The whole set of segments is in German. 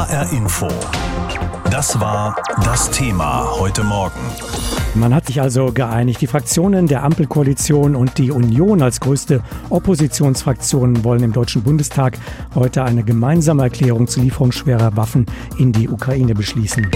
HR Info. Das war das Thema heute Morgen. Man hat sich also geeinigt. Die Fraktionen der Ampelkoalition und die Union als größte Oppositionsfraktion wollen im Deutschen Bundestag heute eine gemeinsame Erklärung zur Lieferung schwerer Waffen in die Ukraine beschließen.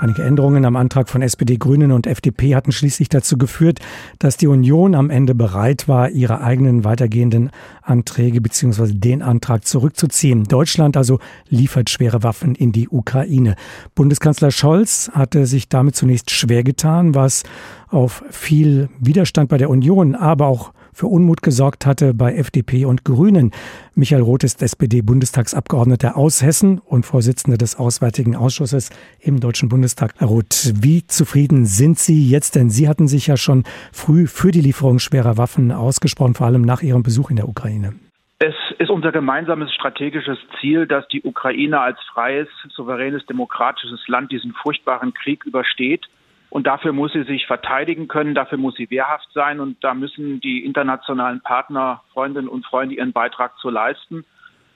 Einige Änderungen am Antrag von SPD, Grünen und FDP hatten schließlich dazu geführt, dass die Union am Ende bereit war, ihre eigenen weitergehenden Anträge bzw. den Antrag zurückzuziehen. Deutschland also liefert schwere Waffen in die Ukraine. Bundeskanzler Scholz hatte sich damit zunächst schwer getan, was auf viel Widerstand bei der Union, aber auch für Unmut gesorgt hatte bei FDP und Grünen. Michael Roth ist SPD-Bundestagsabgeordneter aus Hessen und Vorsitzender des Auswärtigen Ausschusses im Deutschen Bundestag. Herr Roth, wie zufrieden sind Sie jetzt? Denn Sie hatten sich ja schon früh für die Lieferung schwerer Waffen ausgesprochen, vor allem nach Ihrem Besuch in der Ukraine. Es ist unser gemeinsames strategisches Ziel, dass die Ukraine als freies, souveränes, demokratisches Land diesen furchtbaren Krieg übersteht und dafür muss sie sich verteidigen können, dafür muss sie wehrhaft sein und da müssen die internationalen Partner, Freundinnen und Freunde ihren Beitrag zu leisten.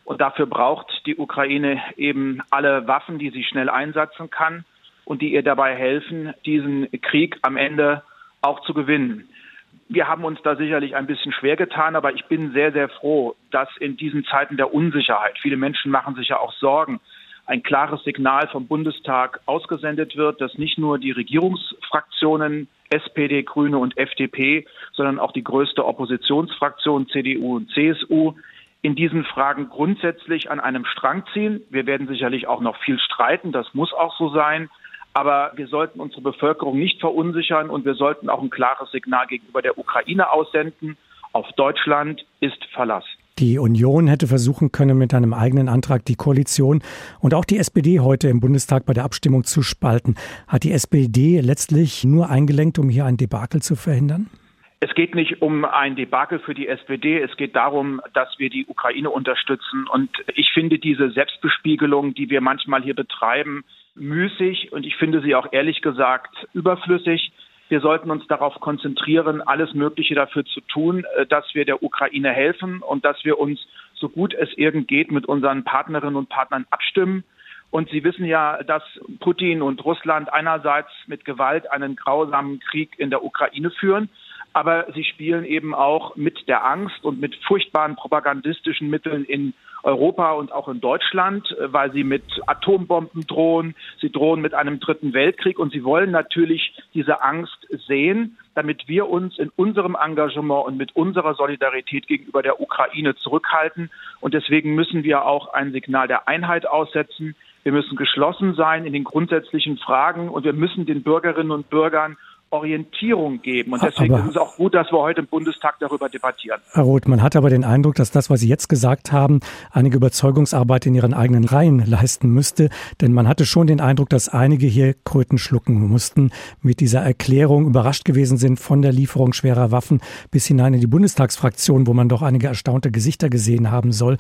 Und dafür braucht die Ukraine eben alle Waffen, die sie schnell einsetzen kann und die ihr dabei helfen, diesen Krieg am Ende auch zu gewinnen. Wir haben uns da sicherlich ein bisschen schwer getan, aber ich bin sehr, sehr froh, dass in diesen Zeiten der Unsicherheit, viele Menschen machen sich ja auch Sorgen, ein klares Signal vom Bundestag ausgesendet wird, dass nicht nur die Regierungsfraktionen SPD, Grüne und FDP, sondern auch die größte Oppositionsfraktion CDU und CSU in diesen Fragen grundsätzlich an einem Strang ziehen. Wir werden sicherlich auch noch viel streiten, das muss auch so sein. Aber wir sollten unsere Bevölkerung nicht verunsichern und wir sollten auch ein klares Signal gegenüber der Ukraine aussenden. Auf Deutschland ist Verlass. Die Union hätte versuchen können, mit einem eigenen Antrag die Koalition und auch die SPD heute im Bundestag bei der Abstimmung zu spalten. Hat die SPD letztlich nur eingelenkt, um hier ein Debakel zu verhindern? Es geht nicht um ein Debakel für die SPD. Es geht darum, dass wir die Ukraine unterstützen. Und ich finde diese Selbstbespiegelung, die wir manchmal hier betreiben, müßig und ich finde sie auch ehrlich gesagt überflüssig. Wir sollten uns darauf konzentrieren, alles Mögliche dafür zu tun, äh, dass wir der Ukraine helfen und dass wir uns so gut es irgend geht mit unseren Partnerinnen und Partnern abstimmen. Und Sie wissen ja, dass Putin und Russland einerseits mit Gewalt einen grausamen Krieg in der Ukraine führen, aber sie spielen eben auch mit der Angst und mit furchtbaren propagandistischen Mitteln in Europa und auch in Deutschland, äh, weil sie mit Atombomben drohen, sie drohen mit einem dritten Weltkrieg und sie wollen natürlich diese Angst sehen, damit wir uns in unserem Engagement und mit unserer Solidarität gegenüber der Ukraine zurückhalten. Und deswegen müssen wir auch ein Signal der Einheit aussetzen. Wir müssen geschlossen sein in den grundsätzlichen Fragen und wir müssen den Bürgerinnen und Bürgern Orientierung geben. Und deswegen aber, ist es auch gut, dass wir heute im Bundestag darüber debattieren. Herr Roth, man hat aber den Eindruck, dass das, was Sie jetzt gesagt haben, einige Überzeugungsarbeit in Ihren eigenen Reihen leisten müsste. Denn man hatte schon den Eindruck, dass einige hier Kröten schlucken mussten, mit dieser Erklärung überrascht gewesen sind von der Lieferung schwerer Waffen bis hinein in die Bundestagsfraktion, wo man doch einige erstaunte Gesichter gesehen haben soll.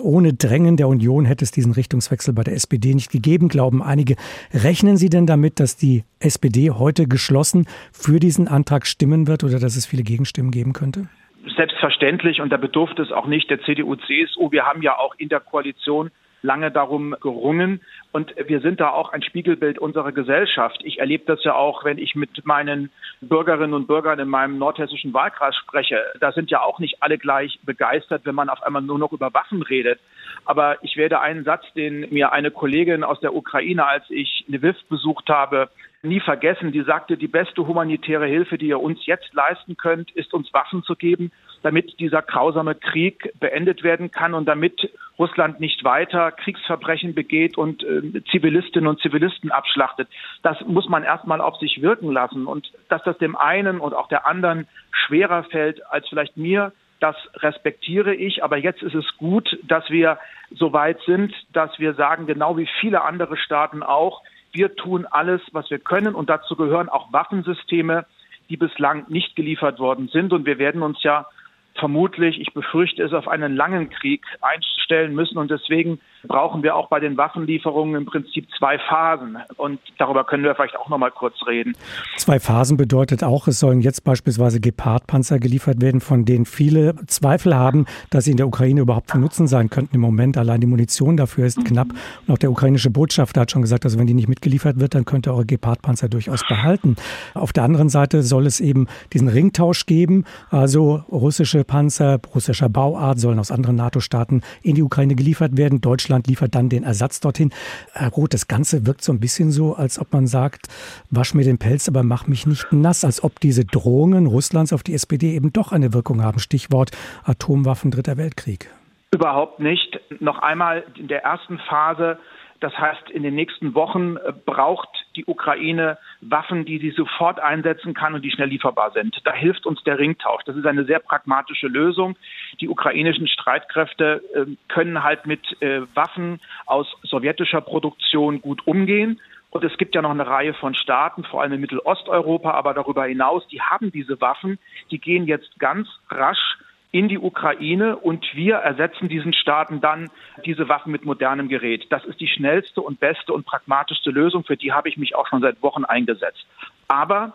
Ohne Drängen der Union hätte es diesen Richtungswechsel bei der SPD nicht gegeben, glauben einige. Rechnen Sie denn damit, dass die SPD heute geschlossen für diesen Antrag stimmen wird oder dass es viele Gegenstimmen geben könnte? Selbstverständlich und da bedurfte es auch nicht der CDU, CSU. Wir haben ja auch in der Koalition lange darum gerungen. Und wir sind da auch ein Spiegelbild unserer Gesellschaft. Ich erlebe das ja auch, wenn ich mit meinen Bürgerinnen und Bürgern in meinem nordhessischen Wahlkreis spreche. Da sind ja auch nicht alle gleich begeistert, wenn man auf einmal nur noch über Waffen redet. Aber ich werde einen Satz, den mir eine Kollegin aus der Ukraine, als ich Lviv besucht habe, nie vergessen. Die sagte, die beste humanitäre Hilfe, die ihr uns jetzt leisten könnt, ist uns Waffen zu geben, damit dieser grausame Krieg beendet werden kann und damit Russland nicht weiter Kriegsverbrechen begeht und äh, Zivilistinnen und Zivilisten abschlachtet. Das muss man erstmal auf sich wirken lassen. Und dass das dem einen und auch der anderen schwerer fällt als vielleicht mir, das respektiere ich. Aber jetzt ist es gut, dass wir so weit sind, dass wir sagen, genau wie viele andere Staaten auch, wir tun alles, was wir können und dazu gehören auch Waffensysteme, die bislang nicht geliefert worden sind. Und wir werden uns ja vermutlich, ich befürchte es, auf einen langen Krieg einstellen müssen. Und deswegen brauchen wir auch bei den Waffenlieferungen im Prinzip zwei Phasen. Und darüber können wir vielleicht auch noch mal kurz reden. Zwei Phasen bedeutet auch, es sollen jetzt beispielsweise Gepard-Panzer geliefert werden, von denen viele Zweifel haben, dass sie in der Ukraine überhaupt von Nutzen sein könnten im Moment. Allein die Munition dafür ist mhm. knapp. Und auch der ukrainische Botschafter hat schon gesagt, also wenn die nicht mitgeliefert wird, dann könnt eure Gepard-Panzer durchaus behalten. Auf der anderen Seite soll es eben diesen Ringtausch geben. Also russische Panzer russischer Bauart sollen aus anderen NATO-Staaten in die Ukraine geliefert werden. Deutschland liefert dann den Ersatz dorthin. Herr Roth, das Ganze wirkt so ein bisschen so, als ob man sagt, wasch mir den Pelz, aber mach mich nicht nass, als ob diese Drohungen Russlands auf die SPD eben doch eine Wirkung haben. Stichwort Atomwaffen, Dritter Weltkrieg. Überhaupt nicht. Noch einmal in der ersten Phase das heißt, in den nächsten Wochen äh, braucht die Ukraine Waffen, die sie sofort einsetzen kann und die schnell lieferbar sind. Da hilft uns der Ringtausch. Das ist eine sehr pragmatische Lösung. Die ukrainischen Streitkräfte äh, können halt mit äh, Waffen aus sowjetischer Produktion gut umgehen. Und es gibt ja noch eine Reihe von Staaten, vor allem in Mittelosteuropa, aber darüber hinaus, die haben diese Waffen. Die gehen jetzt ganz rasch in die Ukraine und wir ersetzen diesen Staaten dann diese Waffen mit modernem Gerät. Das ist die schnellste und beste und pragmatischste Lösung, für die habe ich mich auch schon seit Wochen eingesetzt. Aber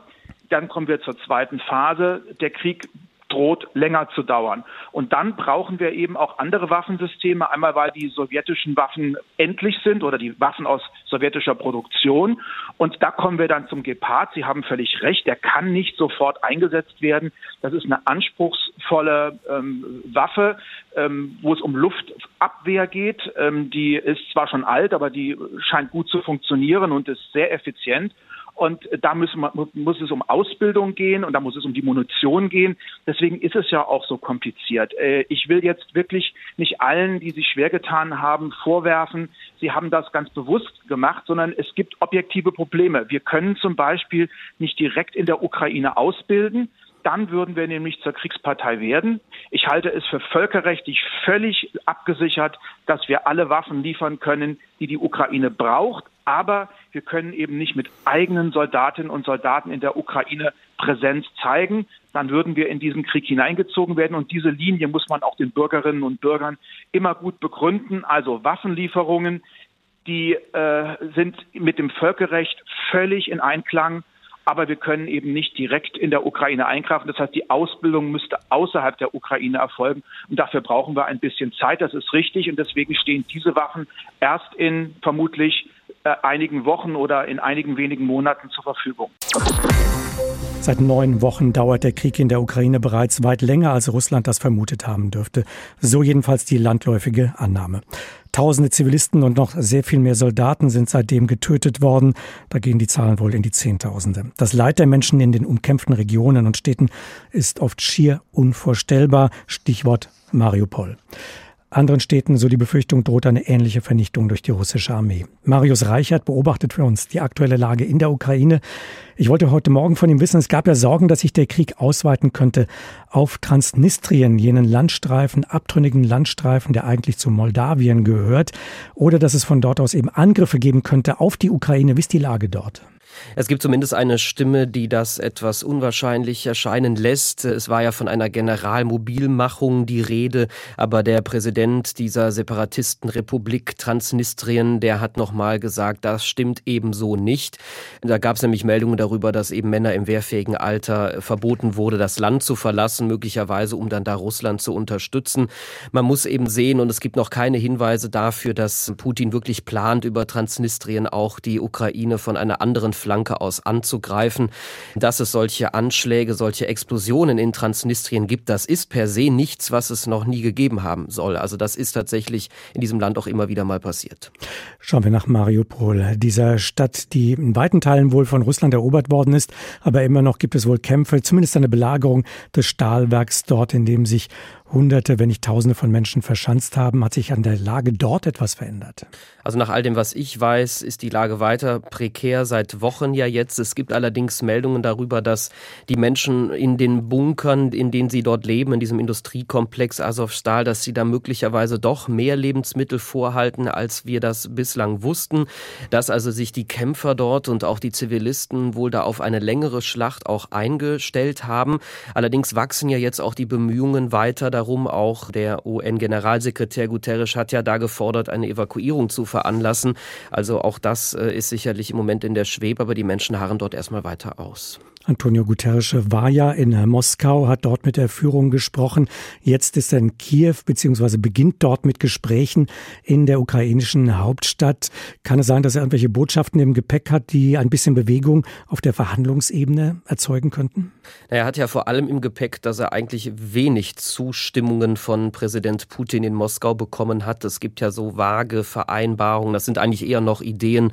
dann kommen wir zur zweiten Phase. Der Krieg droht länger zu dauern. Und dann brauchen wir eben auch andere Waffensysteme. Einmal, weil die sowjetischen Waffen endlich sind oder die Waffen aus sowjetischer Produktion. Und da kommen wir dann zum Gepard. Sie haben völlig recht. Der kann nicht sofort eingesetzt werden. Das ist eine anspruchsvolle ähm, Waffe, ähm, wo es um Luftabwehr geht. Ähm, die ist zwar schon alt, aber die scheint gut zu funktionieren und ist sehr effizient. Und da müssen, muss es um Ausbildung gehen und da muss es um die Munition gehen. Deswegen ist es ja auch so kompliziert. Äh, ich will jetzt wirklich nicht allen, die sich schwer getan haben, vorwerfen, sie haben das ganz bewusst gemacht, sondern es gibt objektive Probleme. Wir können zum Beispiel nicht direkt in der Ukraine ausbilden dann würden wir nämlich zur Kriegspartei werden. Ich halte es für völkerrechtlich völlig abgesichert, dass wir alle Waffen liefern können, die die Ukraine braucht. Aber wir können eben nicht mit eigenen Soldatinnen und Soldaten in der Ukraine Präsenz zeigen. Dann würden wir in diesen Krieg hineingezogen werden. Und diese Linie muss man auch den Bürgerinnen und Bürgern immer gut begründen. Also Waffenlieferungen, die äh, sind mit dem Völkerrecht völlig in Einklang aber wir können eben nicht direkt in der Ukraine eingreifen. Das heißt, die Ausbildung müsste außerhalb der Ukraine erfolgen. Und dafür brauchen wir ein bisschen Zeit. Das ist richtig. Und deswegen stehen diese Waffen erst in vermutlich äh, einigen Wochen oder in einigen wenigen Monaten zur Verfügung. Seit neun Wochen dauert der Krieg in der Ukraine bereits weit länger, als Russland das vermutet haben dürfte. So jedenfalls die landläufige Annahme. Tausende Zivilisten und noch sehr viel mehr Soldaten sind seitdem getötet worden. Da gehen die Zahlen wohl in die Zehntausende. Das Leid der Menschen in den umkämpften Regionen und Städten ist oft schier unvorstellbar. Stichwort Mariupol. Anderen Städten, so die Befürchtung, droht eine ähnliche Vernichtung durch die russische Armee. Marius Reichert beobachtet für uns die aktuelle Lage in der Ukraine. Ich wollte heute Morgen von ihm wissen, es gab ja Sorgen, dass sich der Krieg ausweiten könnte auf Transnistrien, jenen Landstreifen, abtrünnigen Landstreifen, der eigentlich zu Moldawien gehört, oder dass es von dort aus eben Angriffe geben könnte auf die Ukraine. Wie ist die Lage dort? Es gibt zumindest eine Stimme, die das etwas unwahrscheinlich erscheinen lässt. Es war ja von einer Generalmobilmachung die Rede, aber der Präsident dieser Separatistenrepublik Transnistrien, der hat nochmal gesagt, das stimmt ebenso nicht. Da gab es nämlich Meldungen darüber, dass eben Männer im wehrfähigen Alter verboten wurde, das Land zu verlassen, möglicherweise um dann da Russland zu unterstützen. Man muss eben sehen, und es gibt noch keine Hinweise dafür, dass Putin wirklich plant, über Transnistrien auch die Ukraine von einer anderen Flanke aus anzugreifen. Dass es solche Anschläge, solche Explosionen in Transnistrien gibt, das ist per se nichts, was es noch nie gegeben haben soll. Also das ist tatsächlich in diesem Land auch immer wieder mal passiert. Schauen wir nach Mariupol, dieser Stadt, die in weiten Teilen wohl von Russland erobert worden ist, aber immer noch gibt es wohl Kämpfe, zumindest eine Belagerung des Stahlwerks dort, in dem sich Hunderte, wenn nicht Tausende von Menschen verschanzt haben. Hat sich an der Lage dort etwas verändert? Also nach all dem, was ich weiß, ist die Lage weiter prekär seit Wochen ja jetzt. Es gibt allerdings Meldungen darüber, dass die Menschen in den Bunkern, in denen sie dort leben, in diesem Industriekomplex Azovstal, dass sie da möglicherweise doch mehr Lebensmittel vorhalten, als wir das bislang wussten. Dass also sich die Kämpfer dort und auch die Zivilisten wohl da auf eine längere Schlacht auch eingestellt haben. Allerdings wachsen ja jetzt auch die Bemühungen weiter, darum. Auch der UN-Generalsekretär Guterres hat ja da gefordert, eine Evakuierung zu veranlassen. Also auch das äh, ist sicherlich im Moment in der Schwebe, aber die Menschen harren dort erstmal weiter aus. Antonio Guterres war ja in Moskau, hat dort mit der Führung gesprochen. Jetzt ist er in Kiew beziehungsweise beginnt dort mit Gesprächen in der ukrainischen Hauptstadt. Kann es sein, dass er irgendwelche Botschaften im Gepäck hat, die ein bisschen Bewegung auf der Verhandlungsebene erzeugen könnten? Er hat ja vor allem im Gepäck, dass er eigentlich wenig Zustimmungen von Präsident Putin in Moskau bekommen hat. Es gibt ja so vage Vereinbarungen. Das sind eigentlich eher noch Ideen.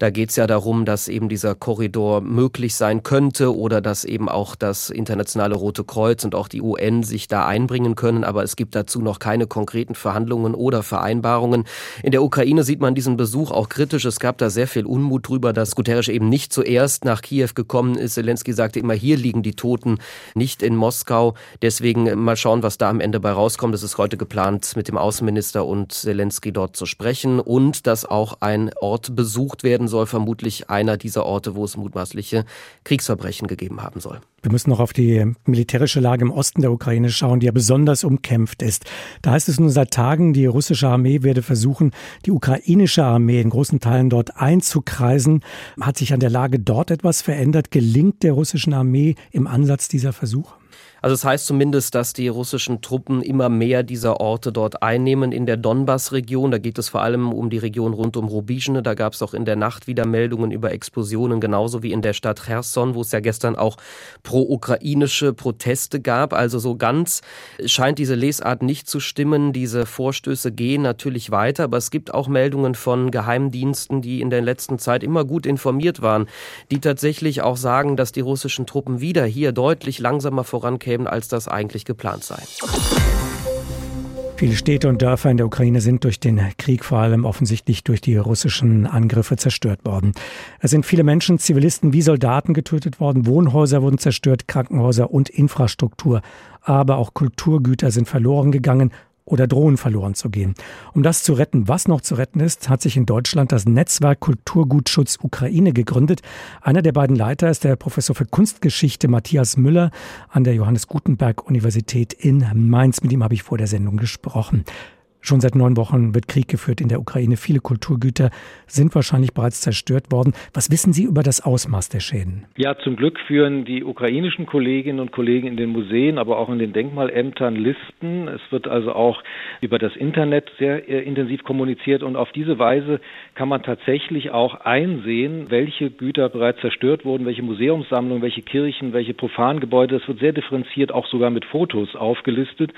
Da geht es ja darum, dass eben dieser Korridor möglich sein könnte oder dass eben auch das Internationale Rote Kreuz und auch die UN sich da einbringen können. Aber es gibt dazu noch keine konkreten Verhandlungen oder Vereinbarungen. In der Ukraine sieht man diesen Besuch auch kritisch. Es gab da sehr viel Unmut drüber, dass Guterres eben nicht zuerst nach Kiew gekommen ist. Zelensky sagte immer, hier liegen die Toten, nicht in Moskau. Deswegen mal schauen, was da am Ende bei rauskommt. Es ist heute geplant, mit dem Außenminister und Zelensky dort zu sprechen und dass auch ein Ort besucht werden soll, vermutlich einer dieser Orte, wo es mutmaßliche Kriegsverbrechen Zeichen gegeben haben soll. Wir müssen noch auf die militärische Lage im Osten der Ukraine schauen, die ja besonders umkämpft ist. Da heißt es nun seit Tagen, die russische Armee werde versuchen, die ukrainische Armee in großen Teilen dort einzukreisen. Hat sich an der Lage dort etwas verändert? Gelingt der russischen Armee im Ansatz dieser Versuch? Also es heißt zumindest, dass die russischen Truppen immer mehr dieser Orte dort einnehmen in der Donbass-Region. Da geht es vor allem um die Region rund um Rubizhne. Da gab es auch in der Nacht wieder Meldungen über Explosionen, genauso wie in der Stadt Cherson, wo es ja gestern auch pro-ukrainische Proteste gab. Also so ganz scheint diese Lesart nicht zu stimmen. Diese Vorstöße gehen natürlich weiter, aber es gibt auch Meldungen von Geheimdiensten, die in der letzten Zeit immer gut informiert waren, die tatsächlich auch sagen, dass die russischen Truppen wieder hier deutlich langsamer vorankämen kämen, als das eigentlich geplant sei. Viele Städte und Dörfer in der Ukraine sind durch den Krieg, vor allem offensichtlich durch die russischen Angriffe, zerstört worden. Es sind viele Menschen, Zivilisten wie Soldaten getötet worden, Wohnhäuser wurden zerstört, Krankenhäuser und Infrastruktur. Aber auch Kulturgüter sind verloren gegangen oder drohen verloren zu gehen. Um das zu retten, was noch zu retten ist, hat sich in Deutschland das Netzwerk Kulturgutschutz Ukraine gegründet. Einer der beiden Leiter ist der Professor für Kunstgeschichte Matthias Müller an der Johannes Gutenberg Universität in Mainz. Mit ihm habe ich vor der Sendung gesprochen. Schon seit neun Wochen wird Krieg geführt in der Ukraine. Viele Kulturgüter sind wahrscheinlich bereits zerstört worden. Was wissen Sie über das Ausmaß der Schäden? Ja, zum Glück führen die ukrainischen Kolleginnen und Kollegen in den Museen, aber auch in den Denkmalämtern Listen. Es wird also auch über das Internet sehr äh, intensiv kommuniziert und auf diese Weise kann man tatsächlich auch einsehen, welche Güter bereits zerstört wurden, welche Museumssammlungen, welche Kirchen, welche Profangebäude. Es wird sehr differenziert auch sogar mit Fotos aufgelistet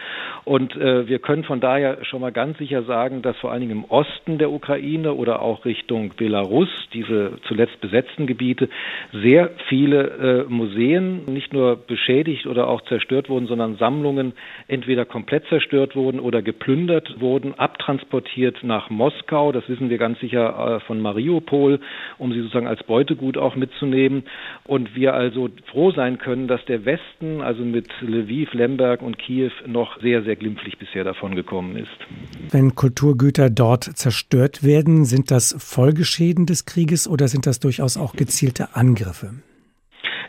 und äh, wir können von daher schon mal ganz sicher sagen, dass vor allen Dingen im Osten der Ukraine oder auch Richtung Belarus, diese zuletzt besetzten Gebiete, sehr viele äh, Museen nicht nur beschädigt oder auch zerstört wurden, sondern Sammlungen entweder komplett zerstört wurden oder geplündert wurden, abtransportiert nach Moskau. Das wissen wir ganz sicher äh, von Mariupol, um sie sozusagen als Beutegut auch mitzunehmen. Und wir also froh sein können, dass der Westen, also mit Lviv, Lemberg und Kiew, noch sehr, sehr glimpflich bisher davon gekommen ist. Wenn Kulturgüter dort zerstört werden, sind das Folgeschäden des Krieges oder sind das durchaus auch gezielte Angriffe?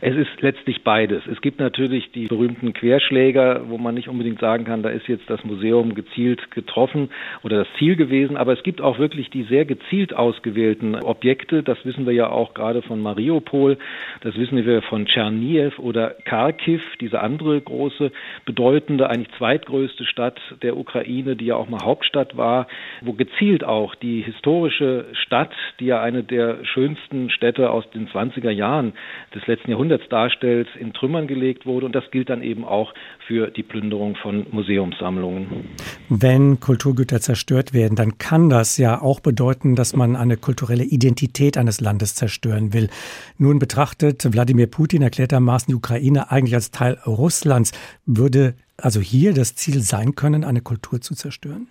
Es ist letztlich beides. Es gibt natürlich die berühmten Querschläger, wo man nicht unbedingt sagen kann, da ist jetzt das Museum gezielt getroffen oder das Ziel gewesen, aber es gibt auch wirklich die sehr gezielt ausgewählten Objekte. Das wissen wir ja auch gerade von Mariupol, das wissen wir von Tscherniew oder Kharkiv, diese andere große, bedeutende, eigentlich zweitgrößte Stadt der Ukraine, die ja auch mal Hauptstadt war, wo gezielt auch die historische Stadt, die ja eine der schönsten Städte aus den 20er Jahren des letzten Jahrhunderts Jahrhunderts darstellt, in Trümmern gelegt wurde. Und das gilt dann eben auch für die Plünderung von Museumssammlungen. Wenn Kulturgüter zerstört werden, dann kann das ja auch bedeuten, dass man eine kulturelle Identität eines Landes zerstören will. Nun betrachtet Wladimir Putin erklärtermaßen die Ukraine eigentlich als Teil Russlands. Würde also hier das Ziel sein können, eine Kultur zu zerstören?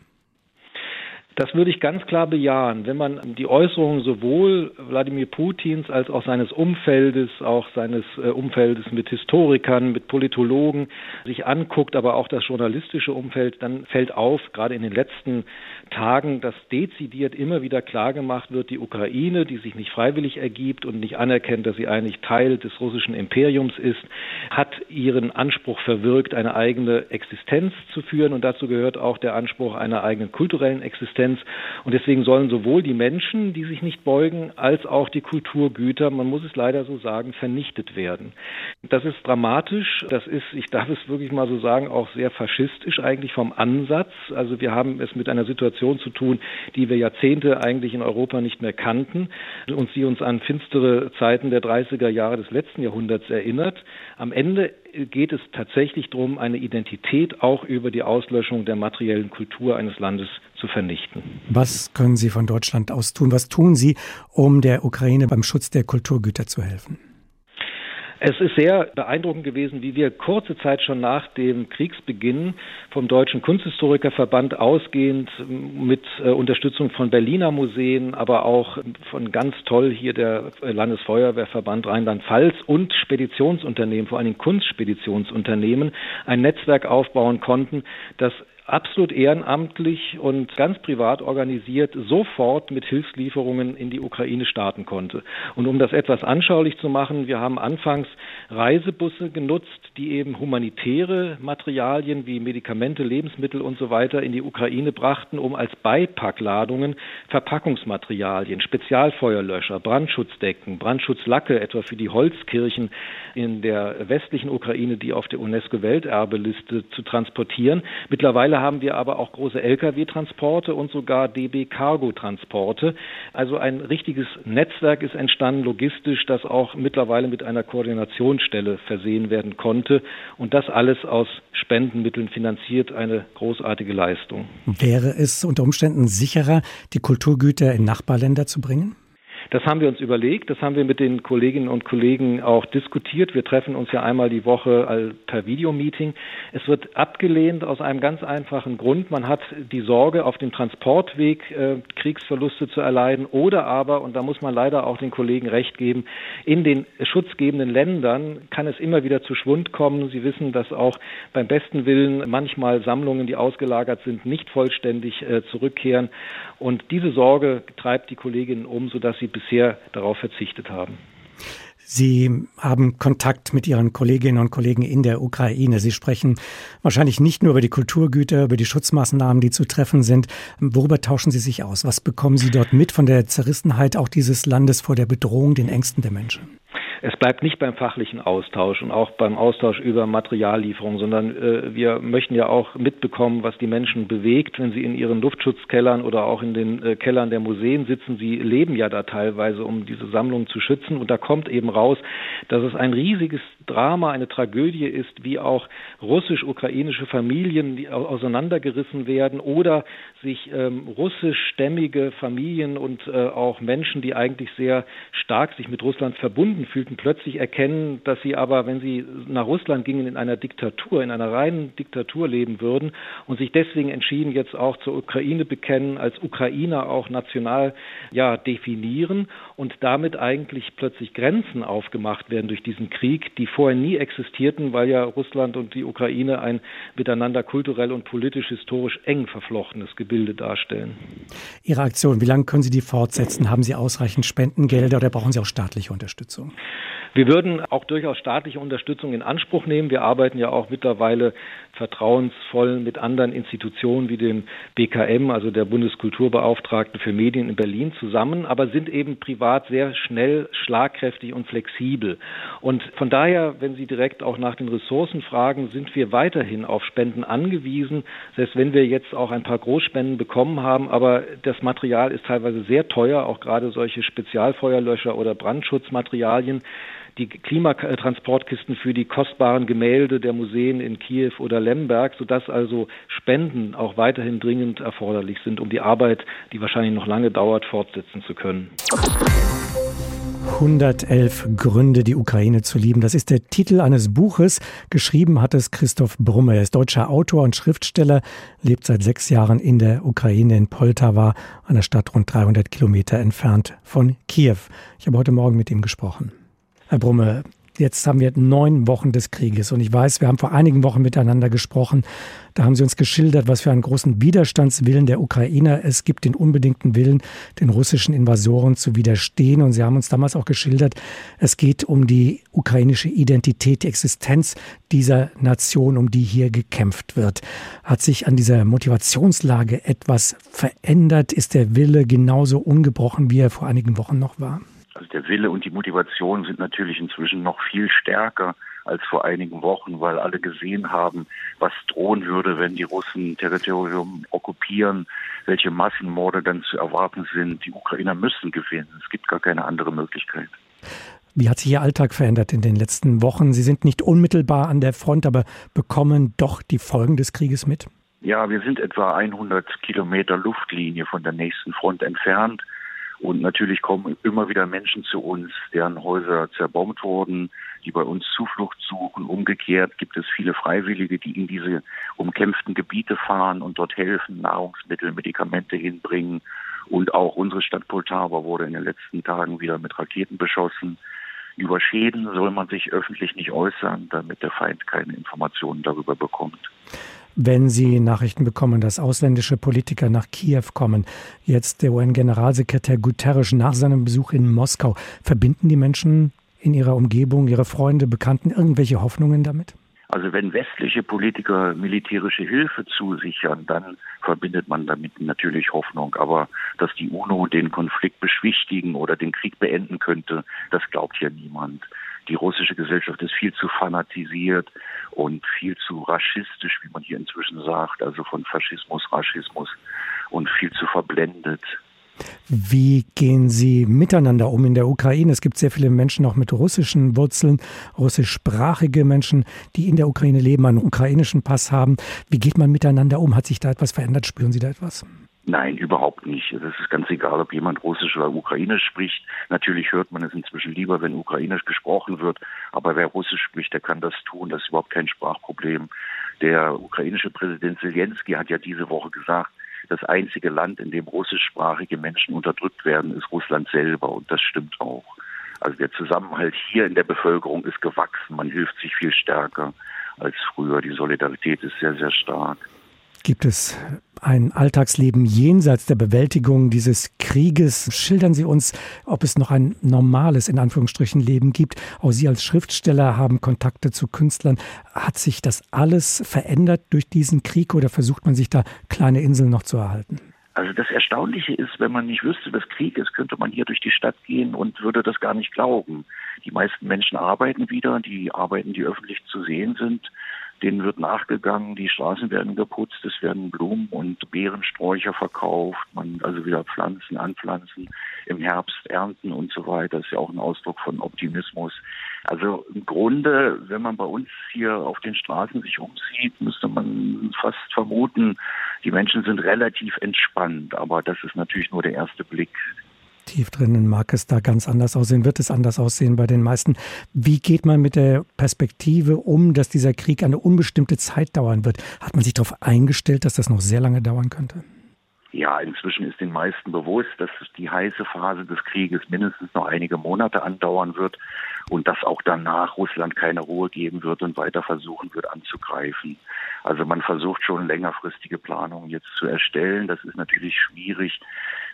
Das würde ich ganz klar bejahen. Wenn man die Äußerungen sowohl Wladimir Putins als auch seines Umfeldes, auch seines äh, Umfeldes mit Historikern, mit Politologen sich anguckt, aber auch das journalistische Umfeld, dann fällt auf, gerade in den letzten Tagen, dass dezidiert immer wieder klargemacht wird, die Ukraine, die sich nicht freiwillig ergibt und nicht anerkennt, dass sie eigentlich Teil des russischen Imperiums ist, hat ihren Anspruch verwirkt, eine eigene Existenz zu führen. Und dazu gehört auch der Anspruch einer eigenen kulturellen Existenz Existenz. Und deswegen sollen sowohl die Menschen, die sich nicht beugen, als auch die Kulturgüter, man muss es leider so sagen, vernichtet werden. Das ist dramatisch. Das ist, ich darf es wirklich mal so sagen, auch sehr faschistisch eigentlich vom Ansatz. Also wir haben es mit einer Situation zu tun, die wir Jahrzehnte eigentlich in Europa nicht mehr kannten und sie uns an finstere Zeiten der 30er Jahre des letzten Jahrhunderts erinnert. Am Ende geht es tatsächlich darum, eine Identität auch über die Auslöschung der materiellen Kultur eines Landes zu vernichten. Was können Sie von Deutschland aus tun? Was tun Sie, um der Ukraine beim Schutz der Kulturgüter zu helfen? Es ist sehr beeindruckend gewesen, wie wir kurze Zeit schon nach dem Kriegsbeginn vom Deutschen Kunsthistorikerverband ausgehend mit äh, Unterstützung von Berliner Museen, aber auch von ganz toll hier der Landesfeuerwehrverband Rheinland-Pfalz und Speditionsunternehmen, vor allem Kunstspeditionsunternehmen, ein Netzwerk aufbauen konnten, das absolut ehrenamtlich und ganz privat organisiert sofort mit Hilfslieferungen in die Ukraine starten konnte. Und um das etwas anschaulich zu machen, wir haben anfangs Reisebusse genutzt, die eben humanitäre Materialien wie Medikamente, Lebensmittel und so weiter in die Ukraine brachten, um als Beipackladungen Verpackungsmaterialien, Spezialfeuerlöscher, Brandschutzdecken, Brandschutzlacke etwa für die Holzkirchen in der westlichen Ukraine, die auf der UNESCO-Welterbeliste zu transportieren. Mittlerweile Mittlerweile haben wir aber auch große Lkw-Transporte und sogar DB-Cargo-Transporte. Also ein richtiges Netzwerk ist entstanden, logistisch, das auch mittlerweile mit einer Koordinationsstelle versehen werden konnte. Und das alles aus Spendenmitteln finanziert, eine großartige Leistung. Wäre es unter Umständen sicherer, die Kulturgüter in Nachbarländer zu bringen? Das haben wir uns überlegt, das haben wir mit den Kolleginnen und Kollegen auch diskutiert. Wir treffen uns ja einmal die Woche per Videomeeting. Es wird abgelehnt aus einem ganz einfachen Grund. Man hat die Sorge, auf dem Transportweg äh, Kriegsverluste zu erleiden oder aber, und da muss man leider auch den Kollegen recht geben, in den schutzgebenden Ländern kann es immer wieder zu Schwund kommen. Sie wissen, dass auch beim besten Willen manchmal Sammlungen, die ausgelagert sind, nicht vollständig äh, zurückkehren. Und diese Sorge treibt die Kolleginnen um, sodass sie bisher darauf verzichtet haben. Sie haben Kontakt mit Ihren Kolleginnen und Kollegen in der Ukraine. Sie sprechen wahrscheinlich nicht nur über die Kulturgüter, über die Schutzmaßnahmen, die zu treffen sind. Worüber tauschen Sie sich aus? Was bekommen Sie dort mit von der Zerrissenheit auch dieses Landes vor der Bedrohung, den Ängsten der Menschen? Es bleibt nicht beim fachlichen Austausch und auch beim Austausch über Materiallieferung, sondern äh, wir möchten ja auch mitbekommen, was die Menschen bewegt, wenn sie in ihren Luftschutzkellern oder auch in den äh, Kellern der Museen sitzen. Sie leben ja da teilweise, um diese Sammlung zu schützen. Und da kommt eben raus, dass es ein riesiges Drama, eine Tragödie ist, wie auch russisch-ukrainische Familien die auseinandergerissen werden oder sich ähm, russischstämmige Familien und äh, auch Menschen, die eigentlich sehr stark sich mit Russland verbunden fühlten, mussten plötzlich erkennen, dass sie aber, wenn sie nach Russland gingen, in einer Diktatur, in einer reinen Diktatur leben würden und sich deswegen entschieden, jetzt auch zur Ukraine bekennen, als Ukrainer auch national ja definieren und damit eigentlich plötzlich Grenzen aufgemacht werden durch diesen Krieg, die vorher nie existierten, weil ja Russland und die Ukraine ein miteinander kulturell und politisch historisch eng verflochtenes Gebilde darstellen. Ihre Aktion, wie lange können Sie die fortsetzen? Haben Sie ausreichend Spendengelder oder brauchen Sie auch staatliche Unterstützung? Wir würden auch durchaus staatliche Unterstützung in Anspruch nehmen. Wir arbeiten ja auch mittlerweile vertrauensvoll mit anderen Institutionen wie dem BKM, also der Bundeskulturbeauftragten für Medien in Berlin zusammen, aber sind eben privat sehr schnell, schlagkräftig und flexibel. Und von daher, wenn Sie direkt auch nach den Ressourcen fragen, sind wir weiterhin auf Spenden angewiesen, selbst wenn wir jetzt auch ein paar Großspenden bekommen haben, aber das Material ist teilweise sehr teuer, auch gerade solche Spezialfeuerlöscher oder Brandschutzmaterialien die Klimatransportkisten für die kostbaren Gemälde der Museen in Kiew oder Lemberg, sodass also Spenden auch weiterhin dringend erforderlich sind, um die Arbeit, die wahrscheinlich noch lange dauert, fortsetzen zu können. 111 Gründe, die Ukraine zu lieben. Das ist der Titel eines Buches. Geschrieben hat es Christoph Brumme. Er ist deutscher Autor und Schriftsteller, lebt seit sechs Jahren in der Ukraine in Poltawa, einer Stadt rund 300 Kilometer entfernt von Kiew. Ich habe heute Morgen mit ihm gesprochen. Herr Brumme, Jetzt haben wir neun Wochen des Krieges und ich weiß, wir haben vor einigen Wochen miteinander gesprochen. Da haben Sie uns geschildert, was für einen großen Widerstandswillen der Ukrainer es gibt, den unbedingten Willen, den russischen Invasoren zu widerstehen. Und Sie haben uns damals auch geschildert, es geht um die ukrainische Identität, die Existenz dieser Nation, um die hier gekämpft wird. Hat sich an dieser Motivationslage etwas verändert? Ist der Wille genauso ungebrochen, wie er vor einigen Wochen noch war? Der Wille und die Motivation sind natürlich inzwischen noch viel stärker als vor einigen Wochen, weil alle gesehen haben, was drohen würde, wenn die Russen Territorium okkupieren, welche Massenmorde dann zu erwarten sind. Die Ukrainer müssen gewinnen. Es gibt gar keine andere Möglichkeit. Wie hat sich Ihr Alltag verändert in den letzten Wochen? Sie sind nicht unmittelbar an der Front, aber bekommen doch die Folgen des Krieges mit? Ja, wir sind etwa 100 Kilometer Luftlinie von der nächsten Front entfernt. Und natürlich kommen immer wieder Menschen zu uns, deren Häuser zerbombt wurden, die bei uns Zuflucht suchen. Umgekehrt gibt es viele Freiwillige, die in diese umkämpften Gebiete fahren und dort helfen, Nahrungsmittel, Medikamente hinbringen. Und auch unsere Stadt Poltava wurde in den letzten Tagen wieder mit Raketen beschossen. Über Schäden soll man sich öffentlich nicht äußern, damit der Feind keine Informationen darüber bekommt wenn Sie Nachrichten bekommen, dass ausländische Politiker nach Kiew kommen. Jetzt der UN-Generalsekretär Guterres nach seinem Besuch in Moskau. Verbinden die Menschen in ihrer Umgebung, ihre Freunde, Bekannten irgendwelche Hoffnungen damit? Also wenn westliche Politiker militärische Hilfe zusichern, dann verbindet man damit natürlich Hoffnung. Aber dass die UNO den Konflikt beschwichtigen oder den Krieg beenden könnte, das glaubt ja niemand die russische Gesellschaft ist viel zu fanatisiert und viel zu raschistisch, wie man hier inzwischen sagt, also von Faschismus, Raschismus und viel zu verblendet. Wie gehen Sie miteinander um in der Ukraine? Es gibt sehr viele Menschen auch mit russischen Wurzeln, russischsprachige Menschen, die in der Ukraine leben, einen ukrainischen Pass haben. Wie geht man miteinander um? Hat sich da etwas verändert? Spüren Sie da etwas? Nein, überhaupt nicht. Es ist ganz egal, ob jemand Russisch oder Ukrainisch spricht. Natürlich hört man es inzwischen lieber, wenn Ukrainisch gesprochen wird. Aber wer Russisch spricht, der kann das tun. Das ist überhaupt kein Sprachproblem. Der ukrainische Präsident Zelensky hat ja diese Woche gesagt, das einzige Land, in dem russischsprachige Menschen unterdrückt werden, ist Russland selber. Und das stimmt auch. Also der Zusammenhalt hier in der Bevölkerung ist gewachsen. Man hilft sich viel stärker als früher. Die Solidarität ist sehr, sehr stark. Gibt es ein Alltagsleben jenseits der Bewältigung dieses Krieges? Schildern Sie uns, ob es noch ein normales, in Anführungsstrichen, Leben gibt. Auch Sie als Schriftsteller haben Kontakte zu Künstlern. Hat sich das alles verändert durch diesen Krieg oder versucht man sich da kleine Inseln noch zu erhalten? Also das Erstaunliche ist, wenn man nicht wüsste, dass Krieg ist, könnte man hier durch die Stadt gehen und würde das gar nicht glauben. Die meisten Menschen arbeiten wieder, die Arbeiten, die öffentlich zu sehen sind, denen wird nachgegangen, die Straßen werden geputzt, es werden Blumen und Beerensträucher verkauft, man also wieder Pflanzen anpflanzen, im Herbst ernten und so weiter. Das ist ja auch ein Ausdruck von Optimismus. Also im Grunde, wenn man bei uns hier auf den Straßen sich umsieht, müsste man fast vermuten, die Menschen sind relativ entspannt, aber das ist natürlich nur der erste Blick tief drinnen mag es da ganz anders aussehen, wird es anders aussehen bei den meisten. Wie geht man mit der Perspektive um, dass dieser Krieg eine unbestimmte Zeit dauern wird? Hat man sich darauf eingestellt, dass das noch sehr lange dauern könnte? Ja, inzwischen ist den meisten bewusst, dass die heiße Phase des Krieges mindestens noch einige Monate andauern wird und dass auch danach Russland keine Ruhe geben wird und weiter versuchen wird anzugreifen. Also man versucht schon längerfristige Planungen jetzt zu erstellen. Das ist natürlich schwierig.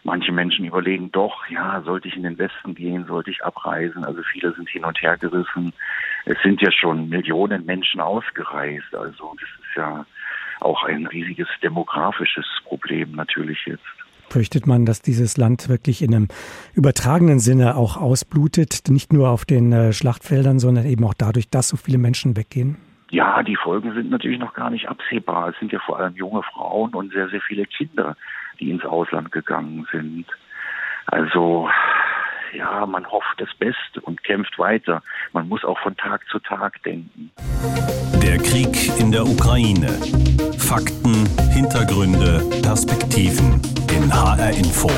Manche Menschen überlegen doch, ja, sollte ich in den Westen gehen, sollte ich abreisen? Also viele sind hin und her gerissen. Es sind ja schon Millionen Menschen ausgereist. Also das ist ja auch ein riesiges demografisches Problem natürlich jetzt. Fürchtet man, dass dieses Land wirklich in einem übertragenen Sinne auch ausblutet, nicht nur auf den äh, Schlachtfeldern, sondern eben auch dadurch, dass so viele Menschen weggehen? Ja, die Folgen sind natürlich noch gar nicht absehbar. Es sind ja vor allem junge Frauen und sehr, sehr viele Kinder, die ins Ausland gegangen sind. Also ja, man hofft das Beste und kämpft weiter. Man muss auch von Tag zu Tag denken. Der Krieg in der Ukraine. Fakten, Hintergründe, Perspektiven in HR Info.